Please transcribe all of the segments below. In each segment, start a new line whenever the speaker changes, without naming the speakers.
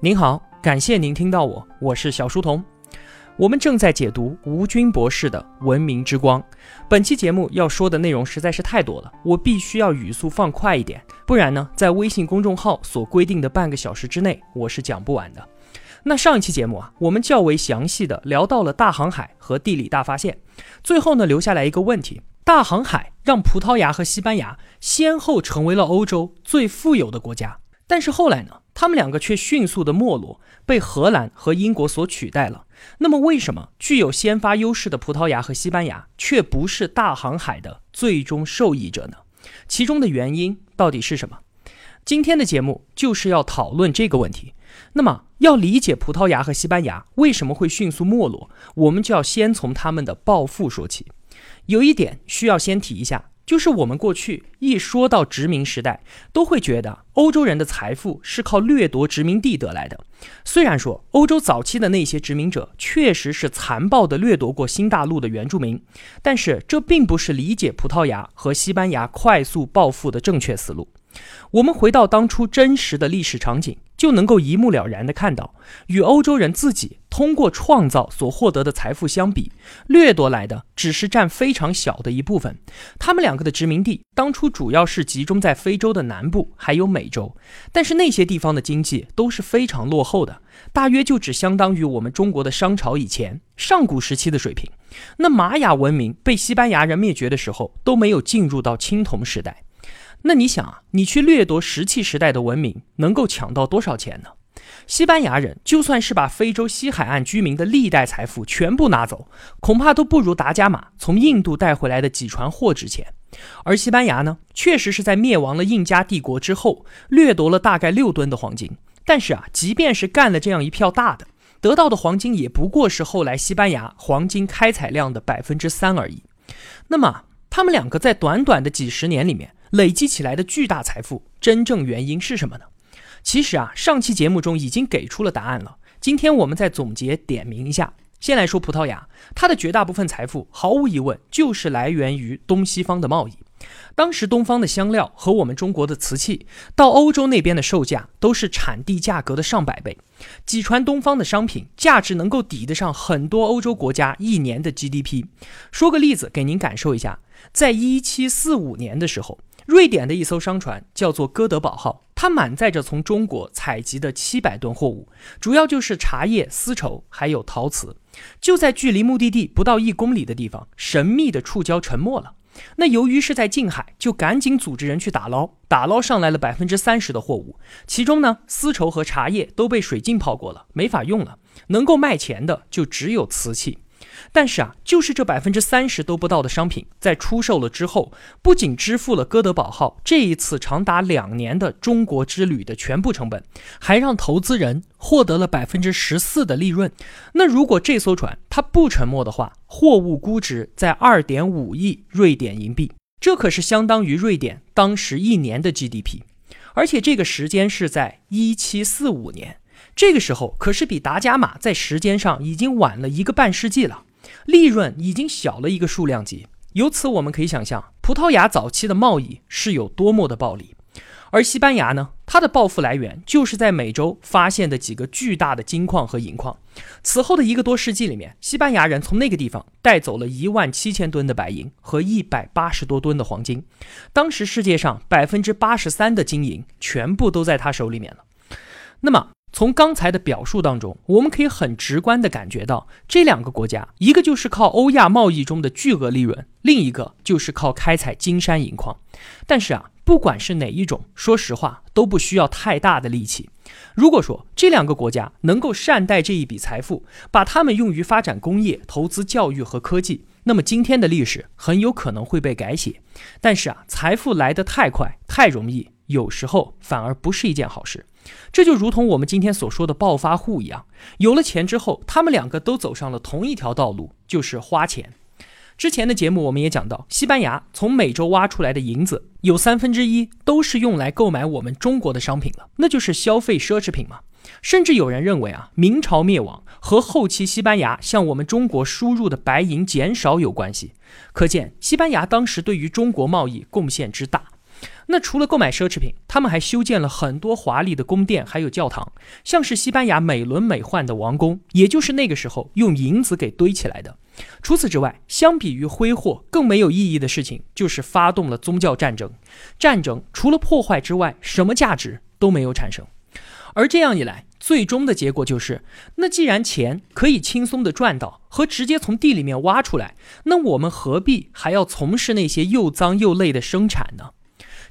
您好，感谢您听到我，我是小书童。我们正在解读吴军博士的《文明之光》。本期节目要说的内容实在是太多了，我必须要语速放快一点，不然呢，在微信公众号所规定的半个小时之内，我是讲不完的。那上一期节目啊，我们较为详细的聊到了大航海和地理大发现，最后呢，留下来一个问题：大航海让葡萄牙和西班牙先后成为了欧洲最富有的国家，但是后来呢？他们两个却迅速的没落，被荷兰和英国所取代了。那么，为什么具有先发优势的葡萄牙和西班牙却不是大航海的最终受益者呢？其中的原因到底是什么？今天的节目就是要讨论这个问题。那么，要理解葡萄牙和西班牙为什么会迅速没落，我们就要先从他们的暴富说起。有一点需要先提一下。就是我们过去一说到殖民时代，都会觉得欧洲人的财富是靠掠夺殖民地得来的。虽然说欧洲早期的那些殖民者确实是残暴地掠夺过新大陆的原住民，但是这并不是理解葡萄牙和西班牙快速暴富的正确思路。我们回到当初真实的历史场景。就能够一目了然地看到，与欧洲人自己通过创造所获得的财富相比，掠夺来的只是占非常小的一部分。他们两个的殖民地当初主要是集中在非洲的南部，还有美洲，但是那些地方的经济都是非常落后的，大约就只相当于我们中国的商朝以前上古时期的水平。那玛雅文明被西班牙人灭绝的时候，都没有进入到青铜时代。那你想啊，你去掠夺石器时代的文明，能够抢到多少钱呢？西班牙人就算是把非洲西海岸居民的历代财富全部拿走，恐怕都不如达伽马从印度带回来的几船货值钱。而西班牙呢，确实是在灭亡了印加帝国之后，掠夺了大概六吨的黄金。但是啊，即便是干了这样一票大的，得到的黄金也不过是后来西班牙黄金开采量的百分之三而已。那么，他们两个在短短的几十年里面。累积起来的巨大财富，真正原因是什么呢？其实啊，上期节目中已经给出了答案了。今天我们再总结点名一下。先来说葡萄牙，它的绝大部分财富毫无疑问就是来源于东西方的贸易。当时东方的香料和我们中国的瓷器到欧洲那边的售价都是产地价格的上百倍，几船东方的商品价值能够抵得上很多欧洲国家一年的 GDP。说个例子给您感受一下，在一七四五年的时候。瑞典的一艘商船叫做哥德堡号，它满载着从中国采集的七百吨货物，主要就是茶叶、丝绸还有陶瓷。就在距离目的地不到一公里的地方，神秘的触礁沉没了。那由于是在近海，就赶紧组织人去打捞，打捞上来了百分之三十的货物，其中呢，丝绸和茶叶都被水浸泡过了，没法用了，能够卖钱的就只有瓷器。但是啊，就是这百分之三十都不到的商品，在出售了之后，不仅支付了哥德堡号这一次长达两年的中国之旅的全部成本，还让投资人获得了百分之十四的利润。那如果这艘船它不沉没的话，货物估值在二点五亿瑞典银币，这可是相当于瑞典当时一年的 GDP。而且这个时间是在一七四五年，这个时候可是比达伽马在时间上已经晚了一个半世纪了。利润已经小了一个数量级，由此我们可以想象，葡萄牙早期的贸易是有多么的暴利。而西班牙呢，它的暴富来源就是在美洲发现的几个巨大的金矿和银矿。此后的一个多世纪里面，西班牙人从那个地方带走了一万七千吨的白银和一百八十多吨的黄金。当时世界上百分之八十三的金银全部都在他手里面了。那么，从刚才的表述当中，我们可以很直观地感觉到，这两个国家，一个就是靠欧亚贸易中的巨额利润，另一个就是靠开采金山银矿。但是啊，不管是哪一种，说实话都不需要太大的力气。如果说这两个国家能够善待这一笔财富，把它们用于发展工业、投资教育和科技，那么今天的历史很有可能会被改写。但是啊，财富来得太快、太容易，有时候反而不是一件好事。这就如同我们今天所说的暴发户一样，有了钱之后，他们两个都走上了同一条道路，就是花钱。之前的节目我们也讲到，西班牙从美洲挖出来的银子有三分之一都是用来购买我们中国的商品了，那就是消费奢侈品嘛。甚至有人认为啊，明朝灭亡和后期西班牙向我们中国输入的白银减少有关系。可见西班牙当时对于中国贸易贡献之大。那除了购买奢侈品，他们还修建了很多华丽的宫殿，还有教堂，像是西班牙美轮美奂的王宫，也就是那个时候用银子给堆起来的。除此之外，相比于挥霍，更没有意义的事情就是发动了宗教战争。战争除了破坏之外，什么价值都没有产生。而这样一来，最终的结果就是，那既然钱可以轻松的赚到，和直接从地里面挖出来，那我们何必还要从事那些又脏又累的生产呢？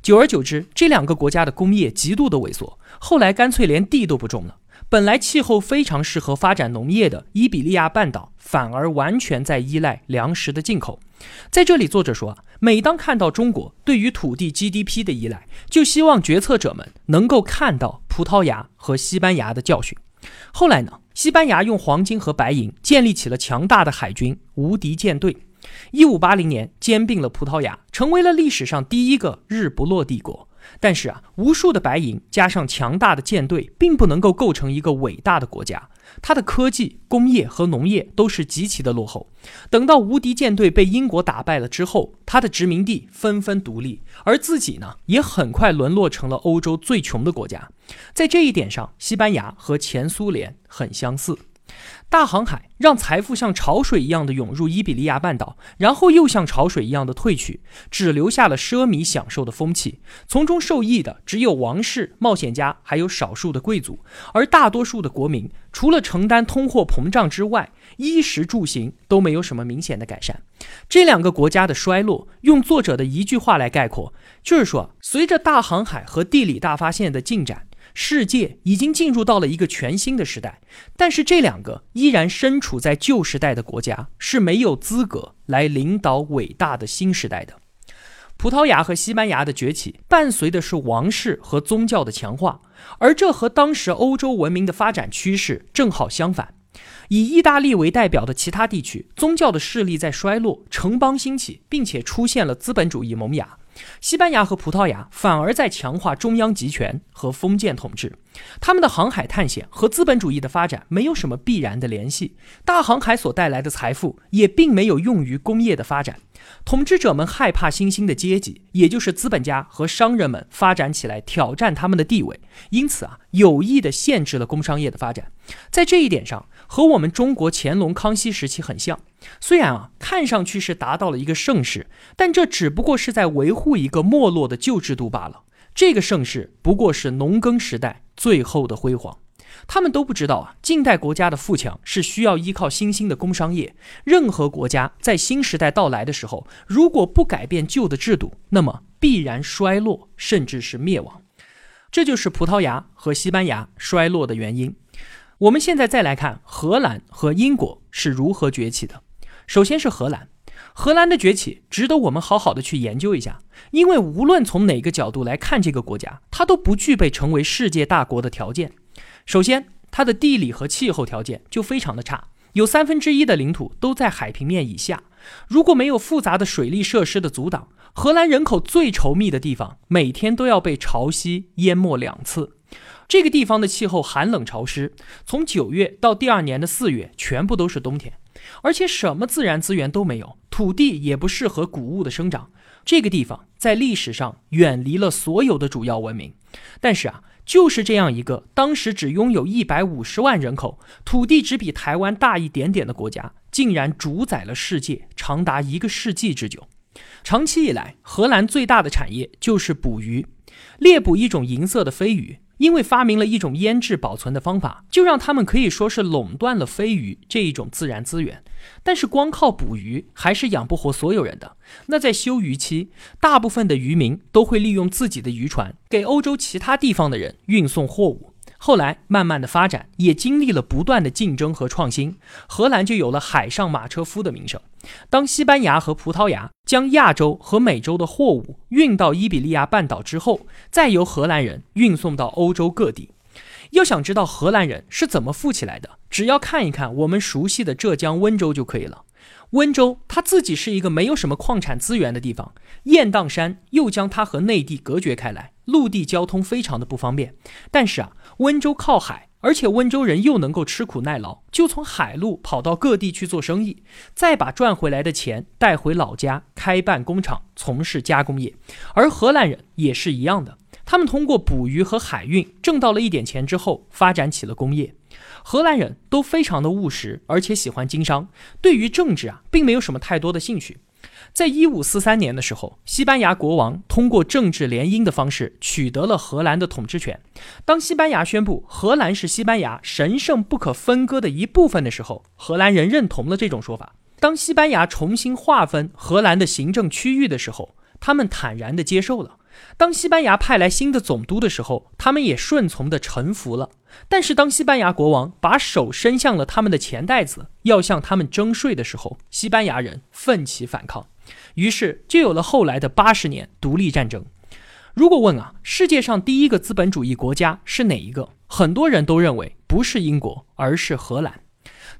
久而久之，这两个国家的工业极度的萎缩，后来干脆连地都不种了。本来气候非常适合发展农业的伊比利亚半岛，反而完全在依赖粮食的进口。在这里，作者说，每当看到中国对于土地 GDP 的依赖，就希望决策者们能够看到葡萄牙和西班牙的教训。后来呢，西班牙用黄金和白银建立起了强大的海军，无敌舰队。一五八零年兼并了葡萄牙，成为了历史上第一个日不落帝国。但是啊，无数的白银加上强大的舰队，并不能够构成一个伟大的国家。它的科技、工业和农业都是极其的落后。等到无敌舰队被英国打败了之后，它的殖民地纷纷独立，而自己呢，也很快沦落成了欧洲最穷的国家。在这一点上，西班牙和前苏联很相似。大航海让财富像潮水一样的涌入伊比利亚半岛，然后又像潮水一样的退去，只留下了奢靡享受的风气。从中受益的只有王室、冒险家，还有少数的贵族，而大多数的国民除了承担通货膨胀之外，衣食住行都没有什么明显的改善。这两个国家的衰落，用作者的一句话来概括，就是说，随着大航海和地理大发现的进展。世界已经进入到了一个全新的时代，但是这两个依然身处在旧时代的国家是没有资格来领导伟大的新时代的。葡萄牙和西班牙的崛起伴随的是王室和宗教的强化，而这和当时欧洲文明的发展趋势正好相反。以意大利为代表的其他地区，宗教的势力在衰落，城邦兴起，并且出现了资本主义萌芽。西班牙和葡萄牙反而在强化中央集权和封建统治，他们的航海探险和资本主义的发展没有什么必然的联系。大航海所带来的财富也并没有用于工业的发展。统治者们害怕新兴的阶级，也就是资本家和商人们发展起来挑战他们的地位，因此啊，有意的限制了工商业的发展。在这一点上，和我们中国乾隆、康熙时期很像。虽然啊，看上去是达到了一个盛世，但这只不过是在维护一个没落的旧制度罢了。这个盛世不过是农耕时代最后的辉煌。他们都不知道啊，近代国家的富强是需要依靠新兴的工商业。任何国家在新时代到来的时候，如果不改变旧的制度，那么必然衰落，甚至是灭亡。这就是葡萄牙和西班牙衰落的原因。我们现在再来看荷兰和英国是如何崛起的。首先是荷兰，荷兰的崛起值得我们好好的去研究一下，因为无论从哪个角度来看这个国家，它都不具备成为世界大国的条件。首先，它的地理和气候条件就非常的差，有三分之一的领土都在海平面以下。如果没有复杂的水利设施的阻挡，荷兰人口最稠密的地方每天都要被潮汐淹没两次。这个地方的气候寒冷潮湿，从九月到第二年的四月，全部都是冬天。而且什么自然资源都没有，土地也不适合谷物的生长。这个地方在历史上远离了所有的主要文明。但是啊，就是这样一个当时只拥有一百五十万人口、土地只比台湾大一点点的国家，竟然主宰了世界长达一个世纪之久。长期以来，荷兰最大的产业就是捕鱼，猎捕一种银色的飞鱼。因为发明了一种腌制保存的方法，就让他们可以说是垄断了飞鱼这一种自然资源。但是光靠捕鱼还是养不活所有人的。那在休渔期，大部分的渔民都会利用自己的渔船给欧洲其他地方的人运送货物。后来慢慢的发展，也经历了不断的竞争和创新，荷兰就有了海上马车夫的名声。当西班牙和葡萄牙将亚洲和美洲的货物运到伊比利亚半岛之后，再由荷兰人运送到欧洲各地。要想知道荷兰人是怎么富起来的，只要看一看我们熟悉的浙江温州就可以了。温州它自己是一个没有什么矿产资源的地方，雁荡山又将它和内地隔绝开来，陆地交通非常的不方便。但是啊，温州靠海，而且温州人又能够吃苦耐劳，就从海路跑到各地去做生意，再把赚回来的钱带回老家开办工厂，从事加工业。而荷兰人也是一样的，他们通过捕鱼和海运挣到了一点钱之后，发展起了工业。荷兰人都非常的务实，而且喜欢经商，对于政治啊，并没有什么太多的兴趣。在一五四三年的时候，西班牙国王通过政治联姻的方式取得了荷兰的统治权。当西班牙宣布荷兰是西班牙神圣不可分割的一部分的时候，荷兰人认同了这种说法。当西班牙重新划分荷兰的行政区域的时候，他们坦然地接受了。当西班牙派来新的总督的时候，他们也顺从地臣服了。但是，当西班牙国王把手伸向了他们的钱袋子，要向他们征税的时候，西班牙人奋起反抗，于是就有了后来的八十年独立战争。如果问啊，世界上第一个资本主义国家是哪一个？很多人都认为不是英国，而是荷兰。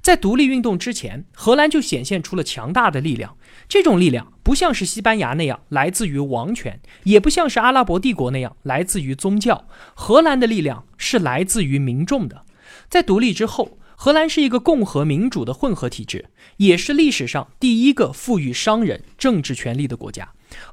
在独立运动之前，荷兰就显现出了强大的力量。这种力量不像是西班牙那样来自于王权，也不像是阿拉伯帝国那样来自于宗教。荷兰的力量是来自于民众的。在独立之后，荷兰是一个共和民主的混合体制，也是历史上第一个赋予商人政治权利的国家。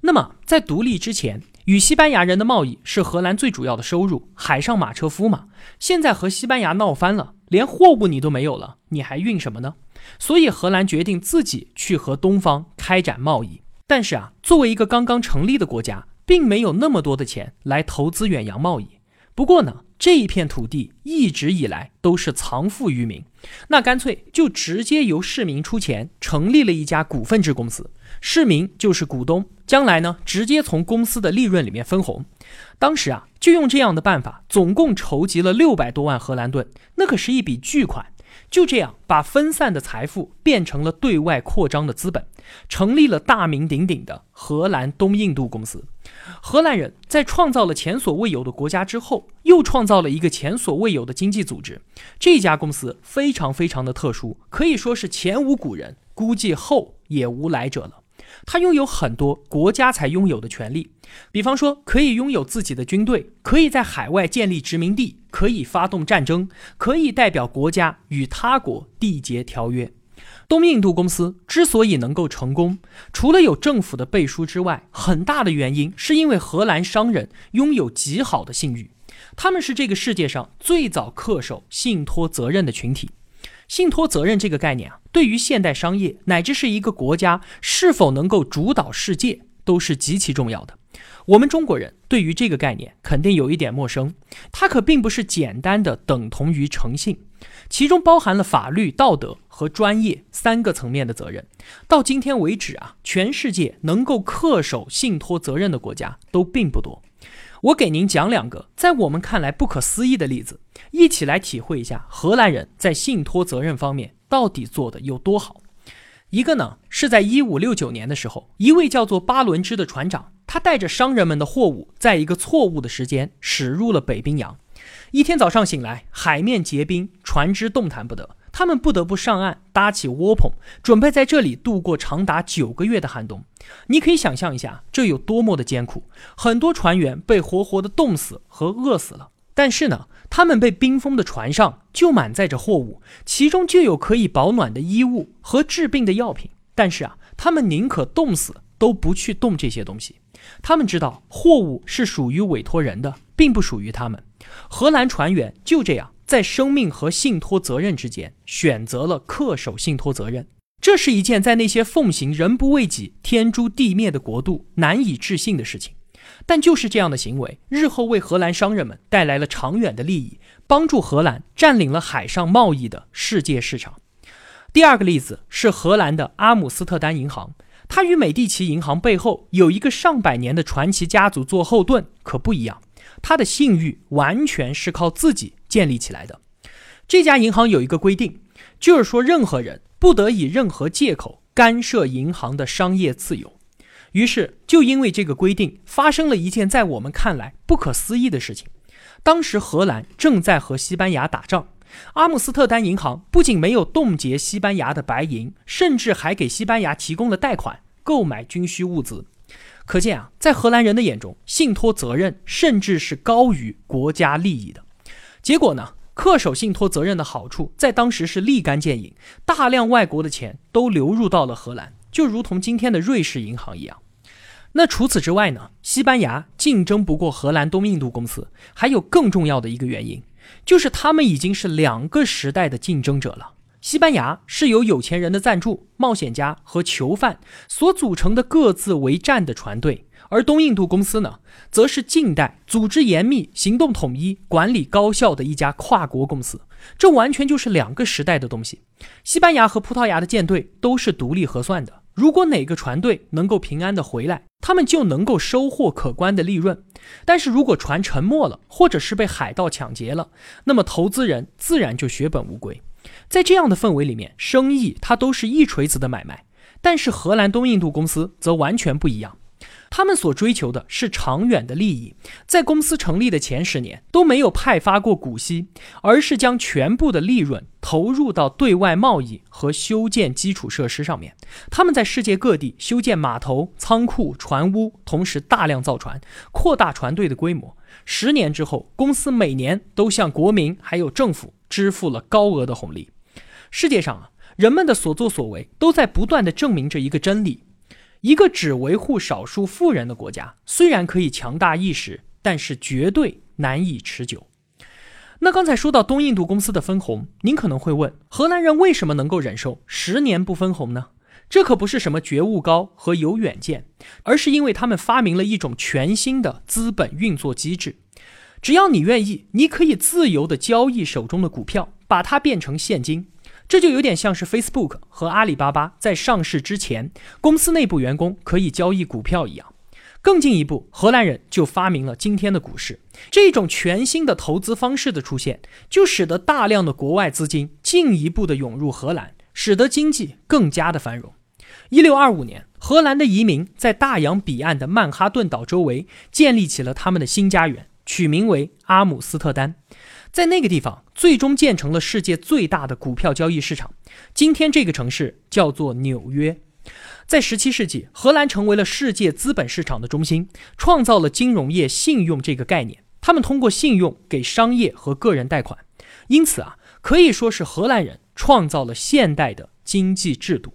那么，在独立之前，与西班牙人的贸易是荷兰最主要的收入，海上马车夫嘛。现在和西班牙闹翻了，连货物你都没有了，你还运什么呢？所以荷兰决定自己去和东方开展贸易。但是啊，作为一个刚刚成立的国家，并没有那么多的钱来投资远洋贸易。不过呢，这一片土地一直以来都是藏富于民，那干脆就直接由市民出钱成立了一家股份制公司。市民就是股东，将来呢，直接从公司的利润里面分红。当时啊，就用这样的办法，总共筹集了六百多万荷兰盾，那可是一笔巨款。就这样，把分散的财富变成了对外扩张的资本，成立了大名鼎鼎的荷兰东印度公司。荷兰人在创造了前所未有的国家之后，又创造了一个前所未有的经济组织。这家公司非常非常的特殊，可以说是前无古人，估计后也无来者了。他拥有很多国家才拥有的权利，比方说可以拥有自己的军队，可以在海外建立殖民地，可以发动战争，可以代表国家与他国缔结条约。东印度公司之所以能够成功，除了有政府的背书之外，很大的原因是因为荷兰商人拥有极好的信誉，他们是这个世界上最早恪守信托责任的群体。信托责任这个概念啊，对于现代商业乃至是一个国家是否能够主导世界，都是极其重要的。我们中国人对于这个概念肯定有一点陌生，它可并不是简单的等同于诚信，其中包含了法律、道德和专业三个层面的责任。到今天为止啊，全世界能够恪守信托责任的国家都并不多。我给您讲两个在我们看来不可思议的例子，一起来体会一下荷兰人在信托责任方面到底做的有多好。一个呢是在一五六九年的时候，一位叫做巴伦支的船长，他带着商人们的货物，在一个错误的时间驶入了北冰洋。一天早上醒来，海面结冰，船只动弹不得。他们不得不上岸，搭起窝棚，准备在这里度过长达九个月的寒冬。你可以想象一下，这有多么的艰苦。很多船员被活活的冻死和饿死了。但是呢，他们被冰封的船上就满载着货物，其中就有可以保暖的衣物和治病的药品。但是啊，他们宁可冻死，都不去动这些东西。他们知道货物是属于委托人的，并不属于他们。荷兰船员就这样。在生命和信托责任之间，选择了恪守信托责任，这是一件在那些奉行人不为己、天诛地灭的国度难以置信的事情。但就是这样的行为，日后为荷兰商人们带来了长远的利益，帮助荷兰占领了海上贸易的世界市场。第二个例子是荷兰的阿姆斯特丹银行，它与美第奇银行背后有一个上百年的传奇家族做后盾，可不一样。它的信誉完全是靠自己。建立起来的这家银行有一个规定，就是说任何人不得以任何借口干涉银行的商业自由。于是，就因为这个规定，发生了一件在我们看来不可思议的事情。当时，荷兰正在和西班牙打仗，阿姆斯特丹银行不仅没有冻结西班牙的白银，甚至还给西班牙提供了贷款，购买军需物资。可见啊，在荷兰人的眼中，信托责任甚至是高于国家利益的。结果呢？恪守信托责任的好处在当时是立竿见影，大量外国的钱都流入到了荷兰，就如同今天的瑞士银行一样。那除此之外呢？西班牙竞争不过荷兰东印度公司，还有更重要的一个原因，就是他们已经是两个时代的竞争者了。西班牙是由有钱人的赞助、冒险家和囚犯所组成的各自为战的船队。而东印度公司呢，则是近代组织严密、行动统一、管理高效的一家跨国公司。这完全就是两个时代的东西。西班牙和葡萄牙的舰队都是独立核算的。如果哪个船队能够平安的回来，他们就能够收获可观的利润。但是如果船沉没了，或者是被海盗抢劫了，那么投资人自然就血本无归。在这样的氛围里面，生意它都是一锤子的买卖。但是荷兰东印度公司则完全不一样。他们所追求的是长远的利益，在公司成立的前十年都没有派发过股息，而是将全部的利润投入到对外贸易和修建基础设施上面。他们在世界各地修建码头、仓库、船坞，同时大量造船，扩大船队的规模。十年之后，公司每年都向国民还有政府支付了高额的红利。世界上啊，人们的所作所为都在不断的证明着一个真理。一个只维护少数富人的国家，虽然可以强大一时，但是绝对难以持久。那刚才说到东印度公司的分红，您可能会问：荷兰人为什么能够忍受十年不分红呢？这可不是什么觉悟高和有远见，而是因为他们发明了一种全新的资本运作机制。只要你愿意，你可以自由的交易手中的股票，把它变成现金。这就有点像是 Facebook 和阿里巴巴在上市之前，公司内部员工可以交易股票一样。更进一步，荷兰人就发明了今天的股市。这种全新的投资方式的出现，就使得大量的国外资金进一步的涌入荷兰，使得经济更加的繁荣。一六二五年，荷兰的移民在大洋彼岸的曼哈顿岛周围建立起了他们的新家园，取名为阿姆斯特丹。在那个地方，最终建成了世界最大的股票交易市场。今天，这个城市叫做纽约。在17世纪，荷兰成为了世界资本市场的中心，创造了金融业信用这个概念。他们通过信用给商业和个人贷款，因此啊，可以说是荷兰人创造了现代的经济制度。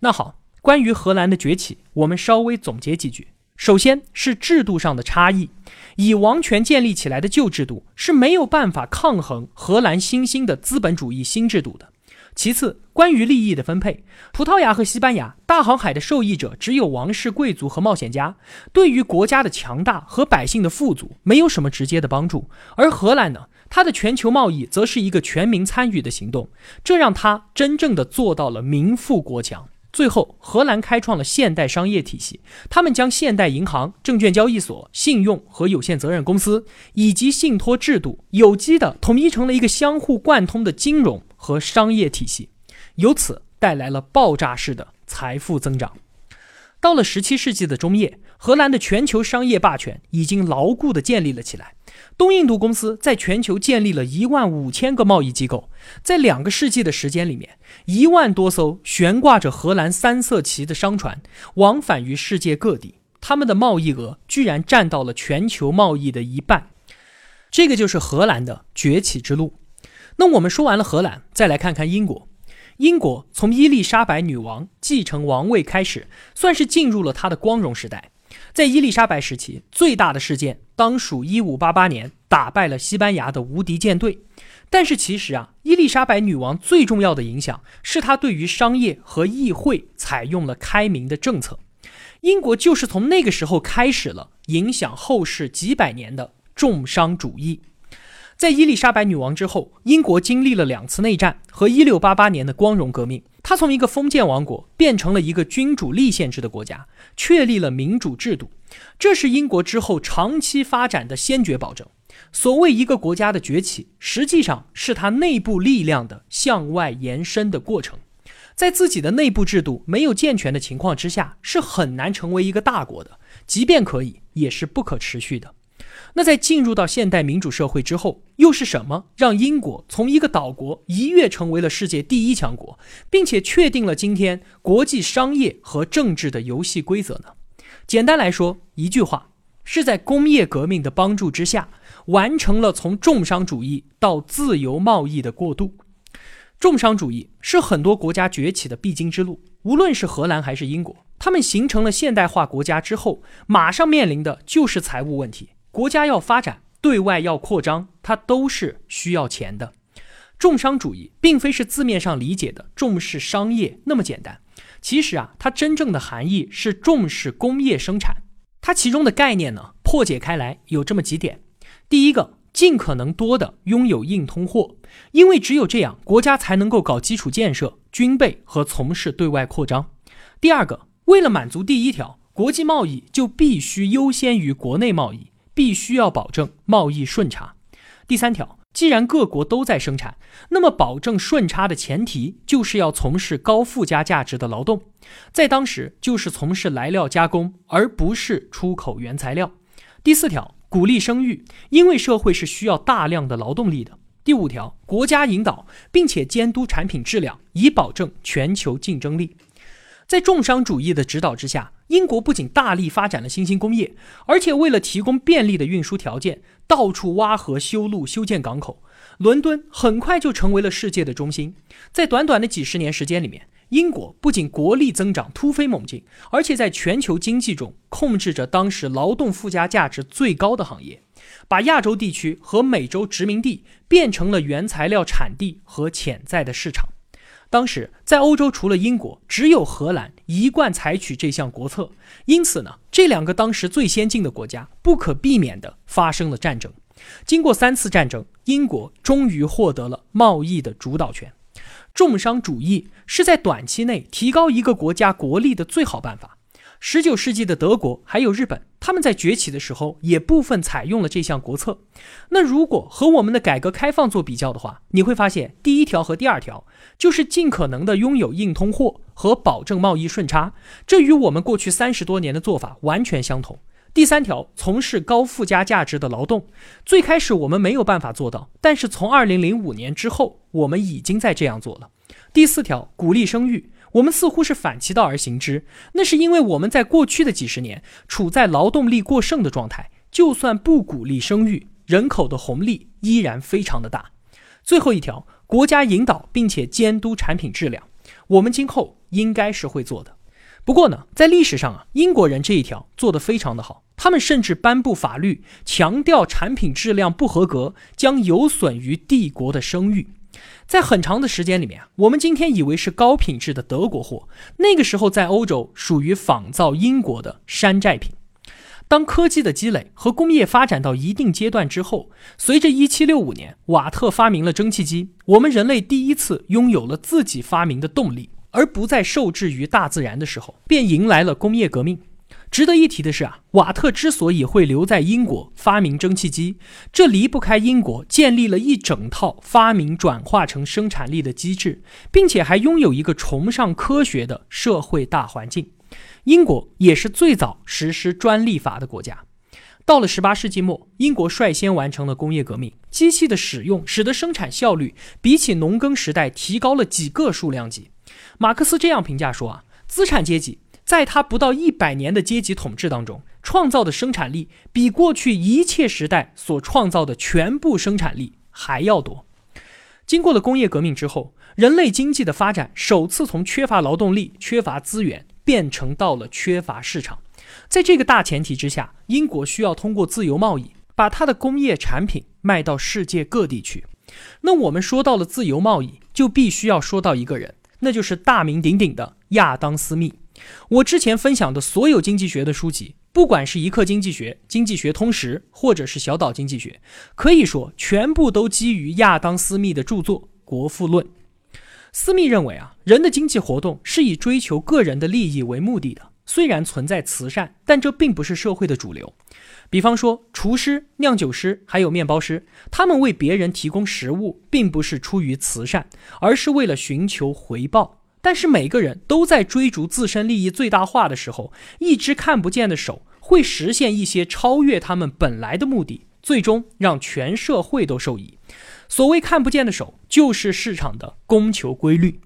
那好，关于荷兰的崛起，我们稍微总结几句。首先是制度上的差异，以王权建立起来的旧制度是没有办法抗衡荷兰新兴的资本主义新制度的。其次，关于利益的分配，葡萄牙和西班牙大航海的受益者只有王室贵族和冒险家，对于国家的强大和百姓的富足没有什么直接的帮助。而荷兰呢，它的全球贸易则是一个全民参与的行动，这让它真正的做到了民富国强。最后，荷兰开创了现代商业体系。他们将现代银行、证券交易所、信用和有限责任公司以及信托制度有机的统一成了一个相互贯通的金融和商业体系，由此带来了爆炸式的财富增长。到了十七世纪的中叶，荷兰的全球商业霸权已经牢固地建立了起来。东印度公司在全球建立了一万五千个贸易机构，在两个世纪的时间里面，一万多艘悬挂着荷兰三色旗的商船往返于世界各地，他们的贸易额居然占到了全球贸易的一半。这个就是荷兰的崛起之路。那我们说完了荷兰，再来看看英国。英国从伊丽莎白女王继承王位开始，算是进入了她的光荣时代。在伊丽莎白时期，最大的事件当属1588年打败了西班牙的无敌舰队。但是其实啊，伊丽莎白女王最重要的影响是她对于商业和议会采用了开明的政策。英国就是从那个时候开始了影响后世几百年的重商主义。在伊丽莎白女王之后，英国经历了两次内战和1688年的光荣革命。他从一个封建王国变成了一个君主立宪制的国家，确立了民主制度，这是英国之后长期发展的先决保证。所谓一个国家的崛起，实际上是它内部力量的向外延伸的过程。在自己的内部制度没有健全的情况之下，是很难成为一个大国的，即便可以，也是不可持续的。那在进入到现代民主社会之后，又是什么让英国从一个岛国一跃成为了世界第一强国，并且确定了今天国际商业和政治的游戏规则呢？简单来说，一句话，是在工业革命的帮助之下，完成了从重商主义到自由贸易的过渡。重商主义是很多国家崛起的必经之路，无论是荷兰还是英国，他们形成了现代化国家之后，马上面临的就是财务问题。国家要发展，对外要扩张，它都是需要钱的。重商主义并非是字面上理解的重视商业那么简单，其实啊，它真正的含义是重视工业生产。它其中的概念呢，破解开来有这么几点：第一个。尽可能多的拥有硬通货，因为只有这样，国家才能够搞基础建设、军备和从事对外扩张。第二个，为了满足第一条，国际贸易就必须优先于国内贸易，必须要保证贸易顺差。第三条，既然各国都在生产，那么保证顺差的前提就是要从事高附加价值的劳动，在当时就是从事来料加工，而不是出口原材料。第四条。鼓励生育，因为社会是需要大量的劳动力的。第五条，国家引导并且监督产品质量，以保证全球竞争力。在重商主义的指导之下，英国不仅大力发展了新兴工业，而且为了提供便利的运输条件，到处挖河修路、修建港口。伦敦很快就成为了世界的中心。在短短的几十年时间里面。英国不仅国力增长突飞猛进，而且在全球经济中控制着当时劳动附加价值最高的行业，把亚洲地区和美洲殖民地变成了原材料产地和潜在的市场。当时在欧洲，除了英国，只有荷兰一贯采取这项国策，因此呢，这两个当时最先进的国家不可避免地发生了战争。经过三次战争，英国终于获得了贸易的主导权。重商主义是在短期内提高一个国家国力的最好办法。十九世纪的德国还有日本，他们在崛起的时候也部分采用了这项国策。那如果和我们的改革开放做比较的话，你会发现第一条和第二条就是尽可能的拥有硬通货和保证贸易顺差，这与我们过去三十多年的做法完全相同。第三条，从事高附加价值的劳动。最开始我们没有办法做到，但是从二零零五年之后，我们已经在这样做了。第四条，鼓励生育。我们似乎是反其道而行之，那是因为我们在过去的几十年处在劳动力过剩的状态，就算不鼓励生育，人口的红利依然非常的大。最后一条，国家引导并且监督产品质量。我们今后应该是会做的。不过呢，在历史上啊，英国人这一条做得非常的好。他们甚至颁布法律，强调产品质量不合格将有损于帝国的声誉。在很长的时间里面，我们今天以为是高品质的德国货，那个时候在欧洲属于仿造英国的山寨品。当科技的积累和工业发展到一定阶段之后，随着1765年瓦特发明了蒸汽机，我们人类第一次拥有了自己发明的动力，而不再受制于大自然的时候，便迎来了工业革命。值得一提的是啊，瓦特之所以会留在英国发明蒸汽机，这离不开英国建立了一整套发明转化成生产力的机制，并且还拥有一个崇尚科学的社会大环境。英国也是最早实施专利法的国家。到了十八世纪末，英国率先完成了工业革命，机器的使用使得生产效率比起农耕时代提高了几个数量级。马克思这样评价说啊，资产阶级。在他不到一百年的阶级统治当中，创造的生产力比过去一切时代所创造的全部生产力还要多。经过了工业革命之后，人类经济的发展首次从缺乏劳动力、缺乏资源，变成到了缺乏市场。在这个大前提之下，英国需要通过自由贸易，把它的工业产品卖到世界各地去。那我们说到了自由贸易，就必须要说到一个人，那就是大名鼎鼎的亚当·斯密。我之前分享的所有经济学的书籍，不管是一课经济学、经济学通识，或者是小岛经济学，可以说全部都基于亚当·斯密的著作《国富论》。斯密认为啊，人的经济活动是以追求个人的利益为目的的。虽然存在慈善，但这并不是社会的主流。比方说，厨师、酿酒师还有面包师，他们为别人提供食物，并不是出于慈善，而是为了寻求回报。但是每个人都在追逐自身利益最大化的时候，一只看不见的手会实现一些超越他们本来的目的，最终让全社会都受益。所谓看不见的手，就是市场的供求规律。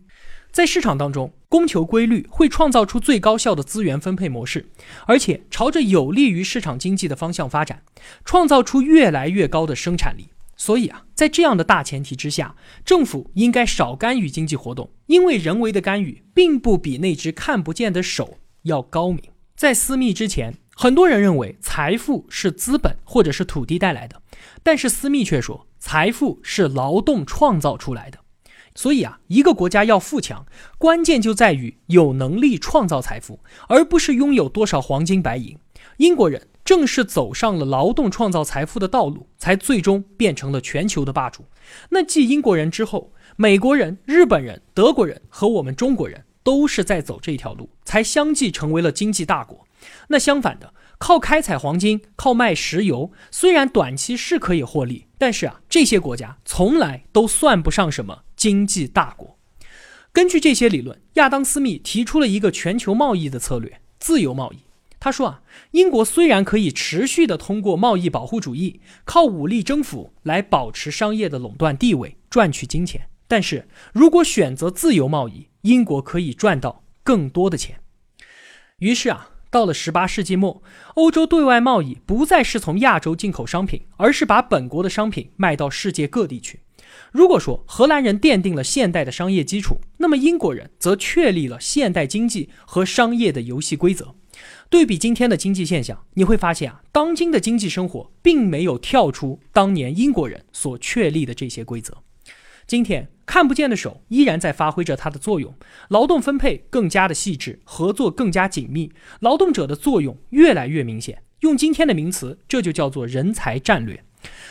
在市场当中，供求规律会创造出最高效的资源分配模式，而且朝着有利于市场经济的方向发展，创造出越来越高的生产力。所以啊，在这样的大前提之下，政府应该少干预经济活动，因为人为的干预并不比那只看不见的手要高明。在私密之前，很多人认为财富是资本或者是土地带来的，但是私密却说财富是劳动创造出来的。所以啊，一个国家要富强，关键就在于有能力创造财富，而不是拥有多少黄金白银。英国人正是走上了劳动创造财富的道路，才最终变成了全球的霸主。那继英国人之后，美国人、日本人、德国人和我们中国人都是在走这条路，才相继成为了经济大国。那相反的，靠开采黄金、靠卖石油，虽然短期是可以获利，但是啊，这些国家从来都算不上什么。经济大国，根据这些理论，亚当·斯密提出了一个全球贸易的策略——自由贸易。他说啊，英国虽然可以持续的通过贸易保护主义，靠武力征服来保持商业的垄断地位，赚取金钱，但是如果选择自由贸易，英国可以赚到更多的钱。于是啊，到了十八世纪末，欧洲对外贸易不再是从亚洲进口商品，而是把本国的商品卖到世界各地去。如果说荷兰人奠定了现代的商业基础，那么英国人则确立了现代经济和商业的游戏规则。对比今天的经济现象，你会发现啊，当今的经济生活并没有跳出当年英国人所确立的这些规则。今天看不见的手依然在发挥着它的作用，劳动分配更加的细致，合作更加紧密，劳动者的作用越来越明显。用今天的名词，这就叫做人才战略。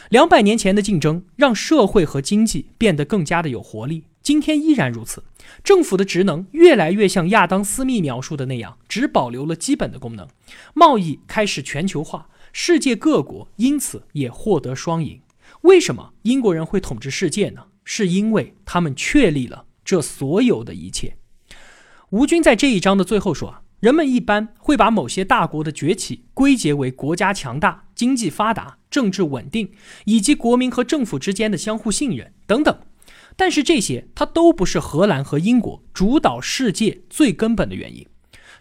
两百年前的竞争让社会和经济变得更加的有活力，今天依然如此。政府的职能越来越像亚当·斯密描述的那样，只保留了基本的功能。贸易开始全球化，世界各国因此也获得双赢。为什么英国人会统治世界呢？是因为他们确立了这所有的一切。吴军在这一章的最后说啊。人们一般会把某些大国的崛起归结为国家强大、经济发达、政治稳定，以及国民和政府之间的相互信任等等。但是这些它都不是荷兰和英国主导世界最根本的原因。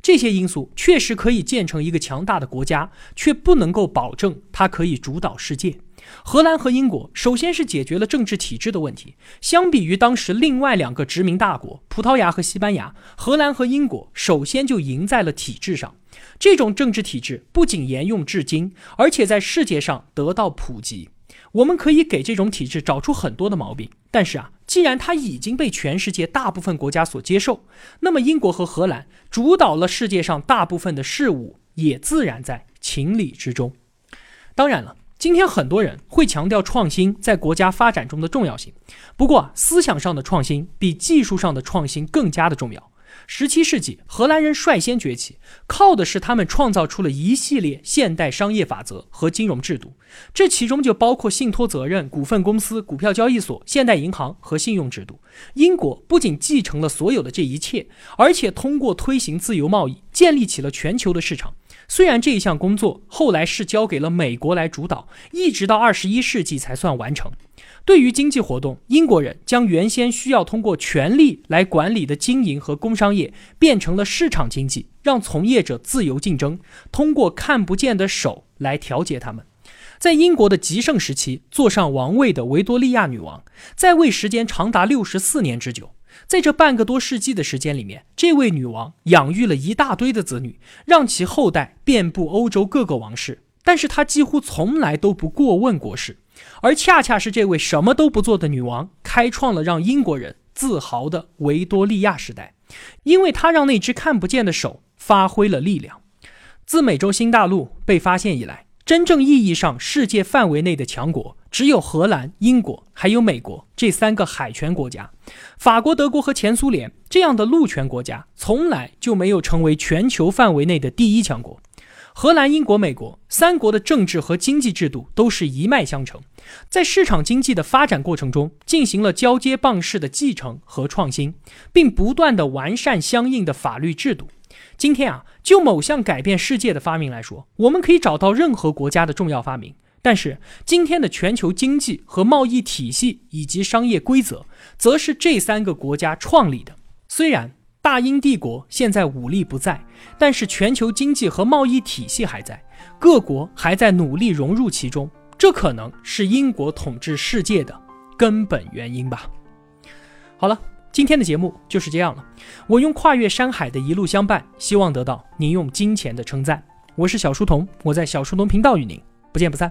这些因素确实可以建成一个强大的国家，却不能够保证它可以主导世界。荷兰和英国首先是解决了政治体制的问题。相比于当时另外两个殖民大国葡萄牙和西班牙，荷兰和英国首先就赢在了体制上。这种政治体制不仅沿用至今，而且在世界上得到普及。我们可以给这种体制找出很多的毛病，但是啊，既然它已经被全世界大部分国家所接受，那么英国和荷兰主导了世界上大部分的事物，也自然在情理之中。当然了。今天很多人会强调创新在国家发展中的重要性，不过思想上的创新比技术上的创新更加的重要。十七世纪，荷兰人率先崛起，靠的是他们创造出了一系列现代商业法则和金融制度，这其中就包括信托责任、股份公司、股票交易所、现代银行和信用制度。英国不仅继承了所有的这一切，而且通过推行自由贸易，建立起了全球的市场。虽然这一项工作后来是交给了美国来主导，一直到二十一世纪才算完成。对于经济活动，英国人将原先需要通过权力来管理的经营和工商业变成了市场经济，让从业者自由竞争，通过看不见的手来调节他们。在英国的极盛时期，坐上王位的维多利亚女王在位时间长达六十四年之久。在这半个多世纪的时间里面，这位女王养育了一大堆的子女，让其后代遍布欧洲各个王室。但是她几乎从来都不过问国事，而恰恰是这位什么都不做的女王，开创了让英国人自豪的维多利亚时代，因为她让那只看不见的手发挥了力量。自美洲新大陆被发现以来，真正意义上世界范围内的强国。只有荷兰、英国还有美国这三个海权国家，法国、德国和前苏联这样的陆权国家从来就没有成为全球范围内的第一强国。荷兰、英国、美国三国的政治和经济制度都是一脉相承，在市场经济的发展过程中进行了交接棒式的继承和创新，并不断的完善相应的法律制度。今天啊，就某项改变世界的发明来说，我们可以找到任何国家的重要发明。但是，今天的全球经济和贸易体系以及商业规则，则是这三个国家创立的。虽然大英帝国现在武力不在，但是全球经济和贸易体系还在，各国还在努力融入其中。这可能是英国统治世界的根本原因吧。好了，今天的节目就是这样了。我用跨越山海的一路相伴，希望得到您用金钱的称赞。我是小书童，我在小书童频道与您不见不散。